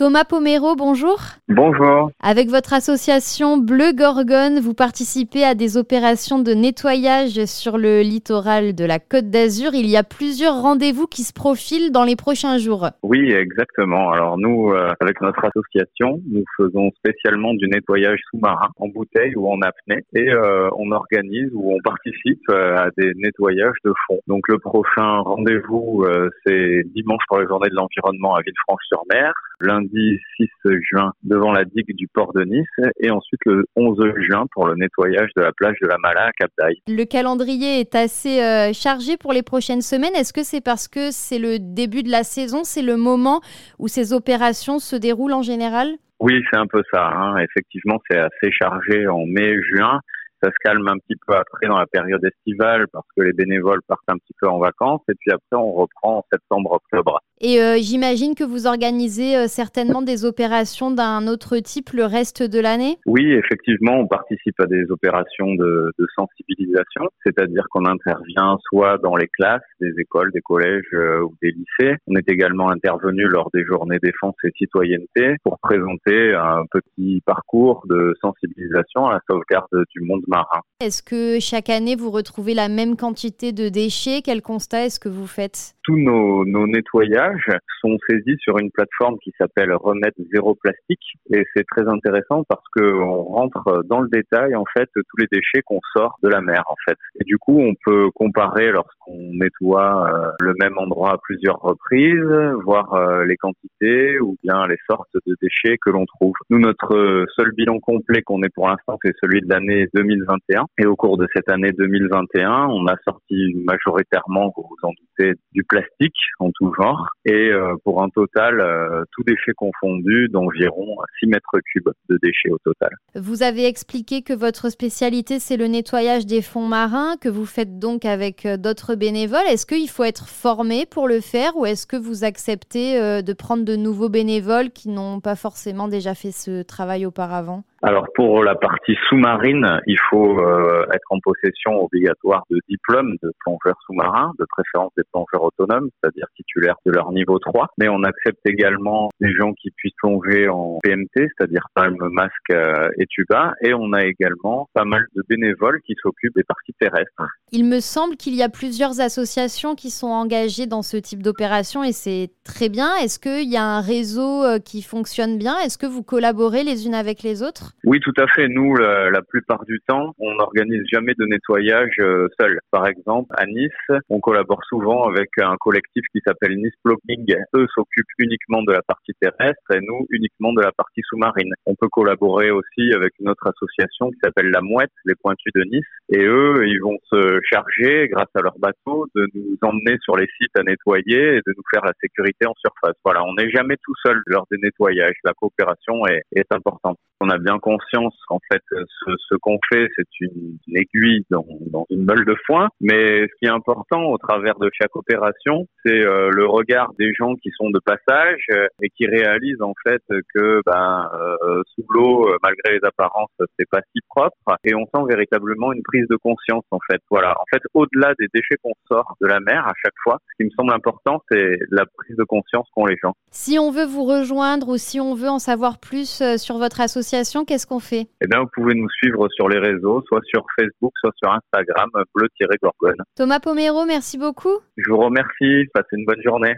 Thomas Pomero, bonjour. Bonjour. Avec votre association Bleu Gorgone, vous participez à des opérations de nettoyage sur le littoral de la Côte d'Azur. Il y a plusieurs rendez-vous qui se profilent dans les prochains jours. Oui, exactement. Alors nous, euh, avec notre association, nous faisons spécialement du nettoyage sous-marin en bouteille ou en apnée et euh, on organise ou on participe euh, à des nettoyages de fond. Donc le prochain rendez-vous, c'est dimanche pour la journée de l'environnement à Villefranche-sur-Mer lundi 6 juin devant la digue du port de Nice et ensuite le 11 juin pour le nettoyage de la plage de la Mala à Cap d'Aille. Le calendrier est assez euh, chargé pour les prochaines semaines. Est-ce que c'est parce que c'est le début de la saison, c'est le moment où ces opérations se déroulent en général? Oui, c'est un peu ça. Hein. Effectivement, c'est assez chargé en mai-juin ça se calme un petit peu après dans la période estivale parce que les bénévoles partent un petit peu en vacances et puis après on reprend en septembre-octobre. Et euh, j'imagine que vous organisez euh, certainement des opérations d'un autre type le reste de l'année? Oui, effectivement, on participe à des opérations de, de sensibilisation, c'est-à-dire qu'on intervient soit dans les classes des écoles, des collèges euh, ou des lycées. On est également intervenu lors des journées défense et citoyenneté pour présenter un petit parcours de sensibilisation à la sauvegarde du monde marin. Est-ce que chaque année vous retrouvez la même quantité de déchets? Quel constat est-ce que vous faites? Tous nos, nos nettoyages sont saisis sur une plateforme qui s'appelle Remède Zéro Plastique. Et c'est très intéressant parce qu'on rentre dans le détail, en fait, tous les déchets qu'on sort de la mer, en fait. Et du coup, on peut comparer lorsqu'on nettoie euh, le même endroit à plusieurs reprises, voir euh, les quantités ou bien les sortes de déchets que l'on trouve. Nous, notre seul bilan complet qu'on ait pour l'instant, c'est celui de l'année 2021. Et au cours de cette année 2021, on a sorti majoritairement, vous vous en doutez, du plastique en tout genre et euh, pour un total, euh, tout déchet confondu, d'environ 6 mètres cubes de déchets au total. Vous avez expliqué que votre spécialité, c'est le nettoyage des fonds marins, que vous faites donc avec euh, d'autres bénévoles. Est-ce qu'il faut être formé pour le faire ou est-ce que vous acceptez de prendre de nouveaux bénévoles qui n'ont pas forcément déjà fait ce travail auparavant? Alors pour la partie sous-marine, il faut euh, être en possession obligatoire de diplômes de plongeurs sous-marins, de préférence des plongeurs autonomes, c'est-à-dire titulaires de leur niveau 3. Mais on accepte également des gens qui puissent plonger en PMT, c'est-à-dire palme, masque euh, et tuba. Et on a également pas mal de bénévoles qui s'occupent des parties terrestres. Il me semble qu'il y a plusieurs associations qui sont engagées dans ce type d'opération et c'est très bien. Est-ce qu'il y a un réseau euh, qui fonctionne bien? Est-ce que vous collaborez les unes avec les autres? Oui, tout à fait. Nous, la, plupart du temps, on n'organise jamais de nettoyage euh, seul. Par exemple, à Nice, on collabore souvent avec un collectif qui s'appelle Nice Blocking. Eux s'occupent uniquement de la partie terrestre et nous uniquement de la partie sous-marine. On peut collaborer aussi avec une autre association qui s'appelle La Mouette, les Pointus de Nice. Et eux, ils vont se charger, grâce à leur bateau, de nous emmener sur les sites à nettoyer et de nous faire la sécurité en surface. Voilà, on n'est jamais tout seul lors des nettoyages. La coopération est, est importante. On a bien conscience qu'en fait, ce, ce qu'on fait, c'est une, aiguille dans, dans, une meule de foin. Mais ce qui est important au travers de chaque opération, c'est euh, le regard des gens qui sont de passage euh, et qui réalisent en fait que ben, euh, sous l'eau, malgré les apparences, c'est pas si propre. Et on sent véritablement une prise de conscience en fait. Voilà. En fait, au-delà des déchets qu'on sort de la mer à chaque fois, ce qui me semble important, c'est la prise de conscience qu'ont les gens. Si on veut vous rejoindre ou si on veut en savoir plus sur votre association, qu'est-ce qu'on fait? Eh bien, vous pouvez nous suivre sur les réseaux, soit sur Facebook, soit sur Instagram, bleu-gorgone. Thomas Pomero, merci beaucoup. Je vous remercie. Passez une bonne journée.